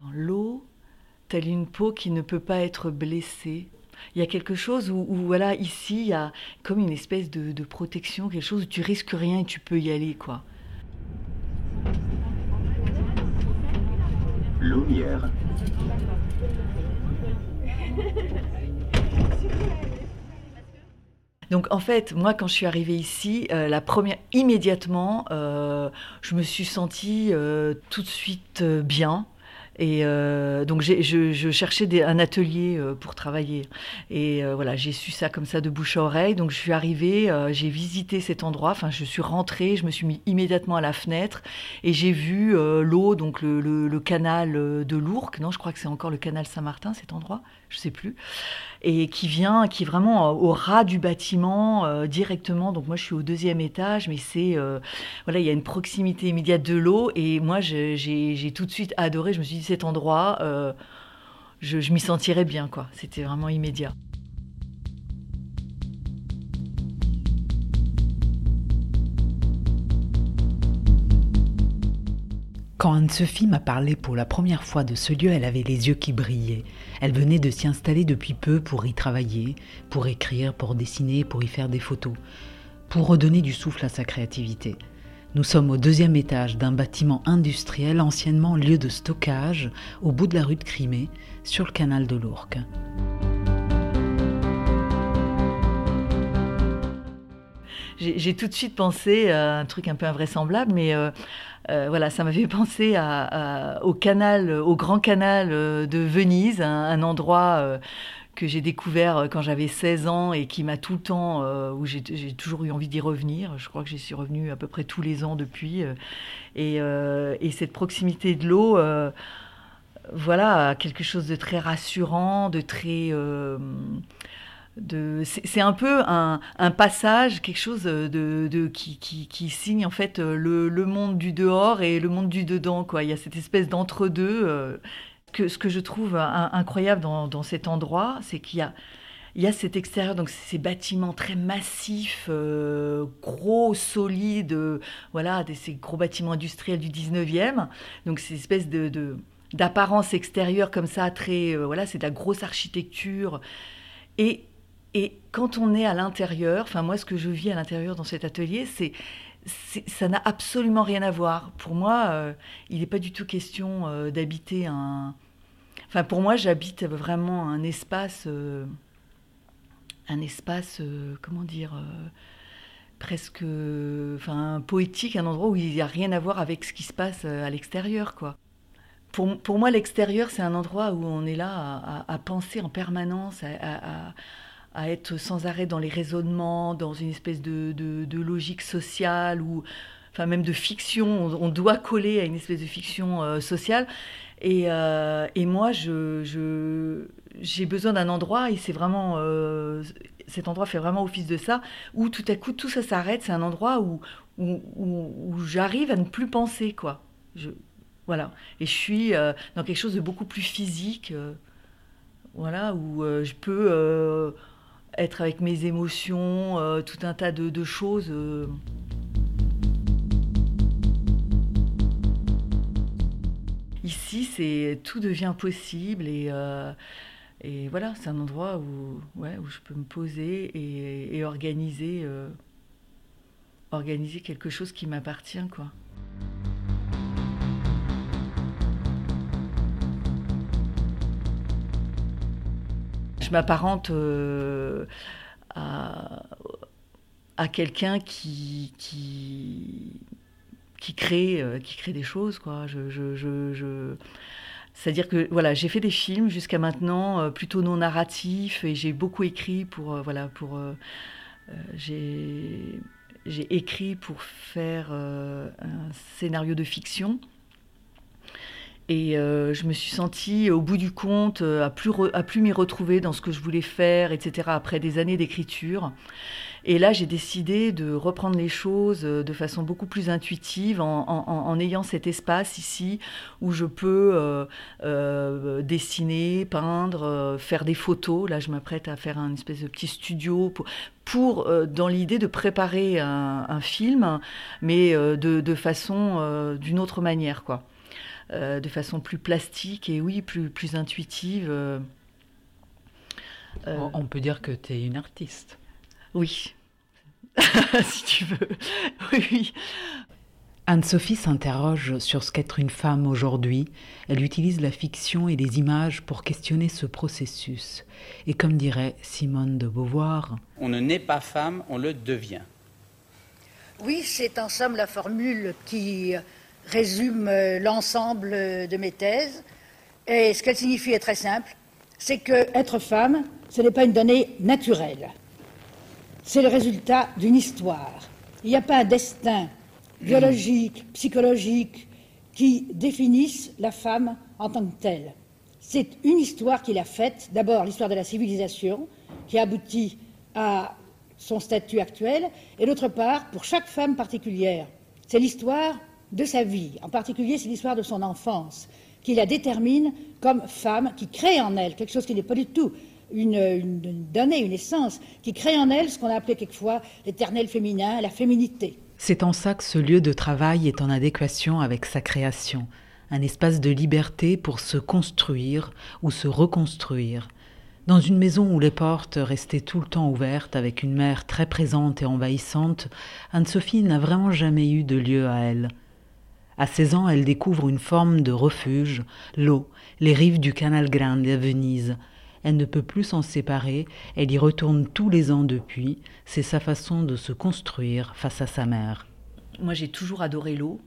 Dans l'eau, telle une peau qui ne peut pas être blessée. Il y a quelque chose où, voilà, ici, il y a comme une espèce de, de, protection, quelque chose où tu risques rien et tu peux y aller, quoi. Lumière. Donc en fait, moi quand je suis arrivée ici, euh, la première, immédiatement, euh, je me suis sentie euh, tout de suite bien. Et euh, donc je, je, cherchais un atelier euh, pour travailler. Et euh, voilà, j'ai su ça comme ça de bouche à oreille. Donc je suis arrivée, j'ai visité cet endroit. Enfin, je suis rentrée, je me suis mis immédiatement à la fenêtre et j'ai vu l'eau, donc le, le, canal de l'Ourcq. Non, je crois que c'est encore le canal Saint-Martin, cet endroit. Je sais plus et qui vient, qui est vraiment au ras du bâtiment directement. Donc moi, je suis au deuxième étage, mais c'est voilà, il y a une proximité immédiate de l'eau et moi, j'ai tout de suite adoré. Je me suis dit cet endroit, euh, je, m'y sentirais bien, quoi. C'était vraiment immédiat. Quand Anne-Sophie m'a parlé pour la première fois de ce lieu, elle avait les yeux qui brillaient. Elle venait de s'y installer depuis peu pour y travailler, pour écrire, pour dessiner, pour y faire des photos, pour redonner du souffle à sa créativité. Nous sommes au deuxième étage d'un bâtiment industriel anciennement lieu de stockage au bout de la rue de Crimée, sur le canal de l'Ourcq. J'ai tout de suite pensé à un truc un peu invraisemblable, mais euh, euh, voilà, ça m'avait pensé au canal, au grand canal euh, de Venise, un, endroit que j'ai découvert quand j'avais 16 ans et qui m'a tout le temps, où j'ai toujours eu envie d'y revenir. Je crois que j'y suis revenue à peu près tous les ans depuis. Et, et, cette proximité de l'eau, voilà, quelque chose de très rassurant, de très c'est un peu un, passage, quelque chose de, qui, signe en fait le, monde du dehors et le monde du dedans. Quoi. Il y a cette espèce d'entre-deux. Ce que je trouve incroyable dans, cet endroit, c'est qu'il y a, il cet extérieur, donc ces bâtiments très massifs, euh, gros, solides, voilà, ces gros bâtiments industriels du 19e. Donc ces espèces de, d'apparence extérieure comme ça, très, euh, voilà, c'est de la grosse architecture. Et et quand on est à l'intérieur, enfin moi ce que je vis à l'intérieur dans cet atelier, c'est ça n'a absolument rien à voir. Pour moi, euh, il n'est pas du tout question euh, d'habiter un. Enfin, pour moi, j'habite vraiment un espace, euh, un espace, comment dire, presque, enfin, poétique, un endroit où il n'y a rien à voir avec ce qui se passe à l'extérieur, quoi. Pour, pour moi, l'extérieur, c'est un endroit où on est là à, penser en permanence, à, à être sans arrêt dans les raisonnements, dans une espèce de, logique sociale ou enfin même de fiction. On, doit coller à une espèce de fiction euh, sociale. Et, euh, moi, je, j'ai besoin d'un endroit et c'est vraiment euh, cet endroit fait vraiment office de ça où tout à coup tout ça s'arrête. C'est un endroit où où, j'arrive à ne plus penser quoi. Voilà. Et je suis dans quelque chose de beaucoup plus physique. voilà, où je peux être avec mes émotions, euh, tout un tas de, choses. Euh. Ici, c'est tout devient possible et, euh, et voilà, c'est un endroit où, ouais, où je peux me poser et, et organiser, organiser quelque chose qui m'appartient, quoi. Je m'apparente euh, à, quelqu'un qui, qui, qui, crée, euh, qui crée des choses. Quoi. Je, C'est-à-dire que voilà, j'ai fait des films jusqu'à maintenant euh, plutôt non narratifs et j'ai beaucoup écrit pour voilà pour j'ai écrit pour faire un scénario de fiction et euh, je me suis sentie, au bout du compte, euh, à plus, à plus m'y retrouver dans ce que je voulais faire, etc., après des années d'écriture. Et là, j'ai décidé de reprendre les choses euh, de façon beaucoup plus intuitive en, ayant cet espace ici où je peux dessiner, peindre, faire des photos. Là, je m'apprête à faire un espèce de petit studio pour, dans l'idée de préparer un, film, mais de, façon d'une autre manière, quoi. De façon plus plastique et oui, plus, plus intuitive. On peut dire que tu es une artiste. Oui, si tu veux. oui. Anne-Sophie s'interroge sur ce qu'être une femme aujourd'hui. Elle utilise la fiction et les images pour questionner ce processus. Et comme dirait Simone de Beauvoir, On ne naît pas femme, on le devient. Oui, c'est en somme la formule qui résume l'ensemble de mes thèses. Et ce qu'elle signifie est très simple c'est que être femme, ce n'est pas une donnée naturelle. C'est le résultat d'une histoire. Il n'y a pas un destin biologiques, psychologiques, qui définissent la femme en tant que telle. C'est une histoire qu'il a faite, d'abord l'histoire de la civilisation, qui aboutit à son statut actuel, et d'autre part, pour chaque femme particulière, c'est l'histoire de sa vie, en particulier c'est l'histoire de son enfance, qui la détermine comme femme, qui crée en elle quelque chose qui n'est pas du tout une, donnée, une essence, qui crée en elle ce qu'on a appelé quelquefois l'éternel féminin, la féminité. C'est en ça que ce lieu de travail est en adéquation avec sa création, un espace de liberté pour se construire ou se reconstruire. Dans une maison où les portes restaient tout le temps ouvertes, avec une mère très présente et envahissante, Anne-Sophie n'a vraiment jamais eu de lieu à elle. À 16 ans, elle découvre une forme de refuge, l'eau, les rives du Canal Grande à Venise, elle ne peut plus s'en séparer, elle y retourne tous les ans depuis, c'est sa façon de se construire face à sa mère. Moi j'ai toujours adoré l'eau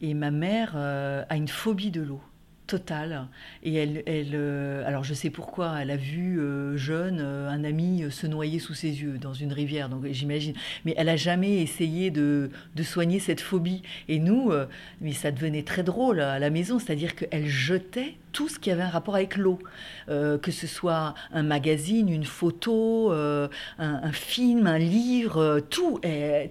et ma mère euh, a une phobie de l'eau totale. Et elle, euh, alors je sais pourquoi, elle a vu euh, jeune euh, un ami se noyer sous ses yeux dans une rivière, donc j'imagine. Mais elle a jamais essayé de, de, soigner cette phobie. Et nous, mais ça devenait très drôle à la maison, c'est-à-dire qu'elle jetait tout ce qui avait un rapport avec l'eau, que ce soit un magazine, une photo, un, un, film, un livre, tout,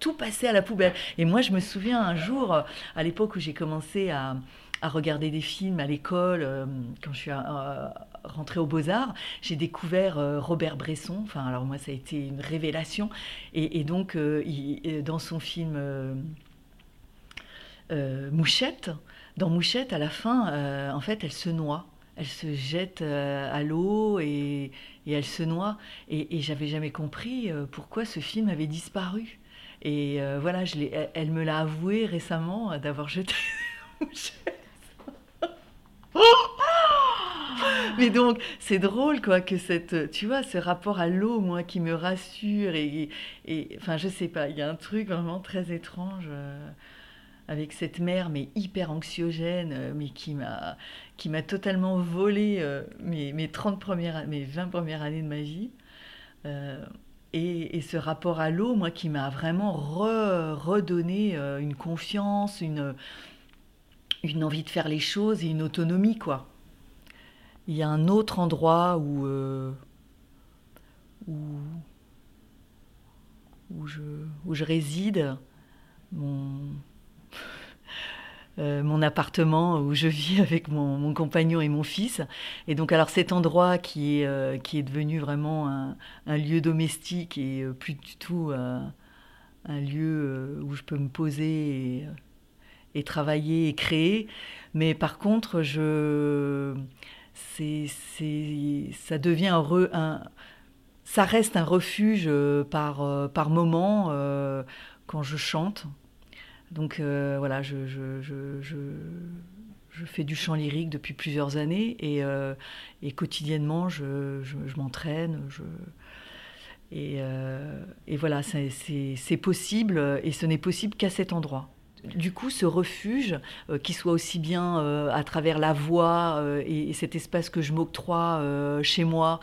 tout passait à la poubelle. Et moi, je me souviens un jour, à l'époque où j'ai commencé à à regarder des films à l'école, euh, quand je suis euh, rentrée aux Beaux-Arts, j'ai découvert euh, Robert Bresson. Enfin, alors moi, ça a été une révélation. Et, donc, dans son film Mouchette, dans Mouchette, à la fin, en fait, elle se noie. Elle se jette à l'eau et, elle se noie. Et, et j'avais jamais compris pourquoi ce film avait disparu. Et voilà, elle me l'a avoué récemment d'avoir jeté Mouchette. Mais donc, c'est drôle, quoi, que cette, tu vois, ce rapport à l'eau, moi, qui me rassure et, et, enfin, je sais pas, il y a un truc vraiment très étrange euh, avec cette mère, mais hyper anxiogène, euh, mais qui m'a, qui m'a totalement volé euh, mes, mes 30 premières, mes 20 premières années de ma vie. Et, et, ce rapport à l'eau, moi, qui m'a vraiment redonné une confiance, une, une envie de faire les choses et une autonomie, quoi. Il y a un autre endroit où, euh, où, je, où, je, réside, mon, euh, mon appartement où je vis avec mon, mon, compagnon et mon fils. Et donc, alors cet endroit qui est, euh, qui est devenu vraiment un, un, lieu domestique et plus du tout un lieu où je peux me poser et travailler et créer. Mais par contre, je, c'est, ça devient un, ça reste un refuge euh, par, euh, par moment euh, quand je chante. Donc voilà, je, je, je, je, fais du chant lyrique depuis plusieurs années et, et quotidiennement je, m'entraîne. Et, et voilà, c'est possible et ce n'est possible qu'à cet endroit du coup, ce refuge, euh, qui soit aussi bien euh, à travers la voix euh, et, cet espace que je m'octroie chez moi,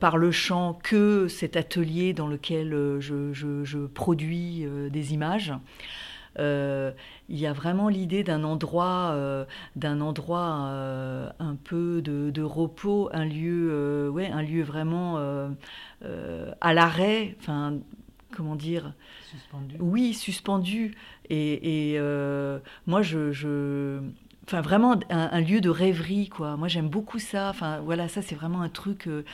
par le chant, que cet atelier dans lequel je, produis des images. il y a vraiment l'idée d'un endroit, d'un endroit un peu de, repos, un lieu, ouais, un lieu vraiment à l'arrêt, comment dire Suspendu. Oui, suspendu. Et, euh, moi, je, enfin vraiment un, lieu de rêverie, quoi. Moi, j'aime beaucoup ça. Enfin, voilà, ça, c'est vraiment un truc. Euh,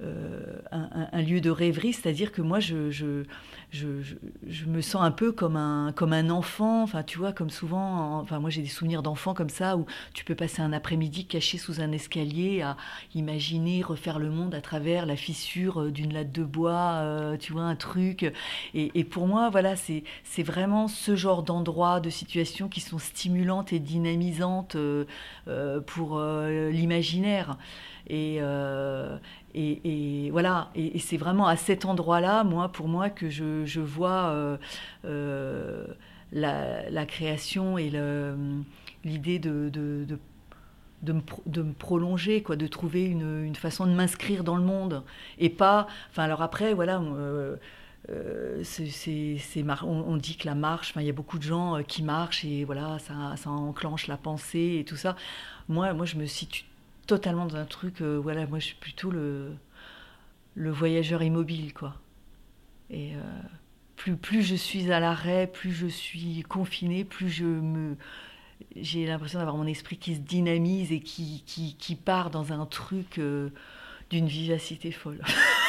un, lieu de rêverie, c'est-à-dire que moi, je, je, je, me sens un peu comme un, comme un enfant, enfin, tu vois, comme souvent, enfin, moi j'ai des souvenirs d'enfants comme ça, où tu peux passer un après-midi caché sous un escalier à imaginer refaire le monde à travers la fissure d'une latte de bois, tu vois, un truc. Et, pour moi, voilà, c'est vraiment ce genre d'endroit, de situations qui sont stimulantes et dynamisantes pour l'imaginaire. Et, et, voilà, et, c'est vraiment à cet endroit-là, moi, pour moi, que je, vois euh, euh, la, création et l'idée de, de, me, prolonger, quoi, de trouver une, façon de m'inscrire dans le monde. Et pas. Enfin, alors après, voilà. Euh, c'est, on, dit que la marche, il y a beaucoup de gens qui marchent et voilà, ça, ça enclenche la pensée et tout ça. Moi, moi, je me situe totalement dans un truc, euh, voilà, moi je suis plutôt le, voyageur immobile, quoi. Et euh, plus, plus je suis à l'arrêt, plus je suis confiné, plus je me. J'ai l'impression d'avoir mon esprit qui se dynamise et qui part dans un truc euh, d'une vivacité folle.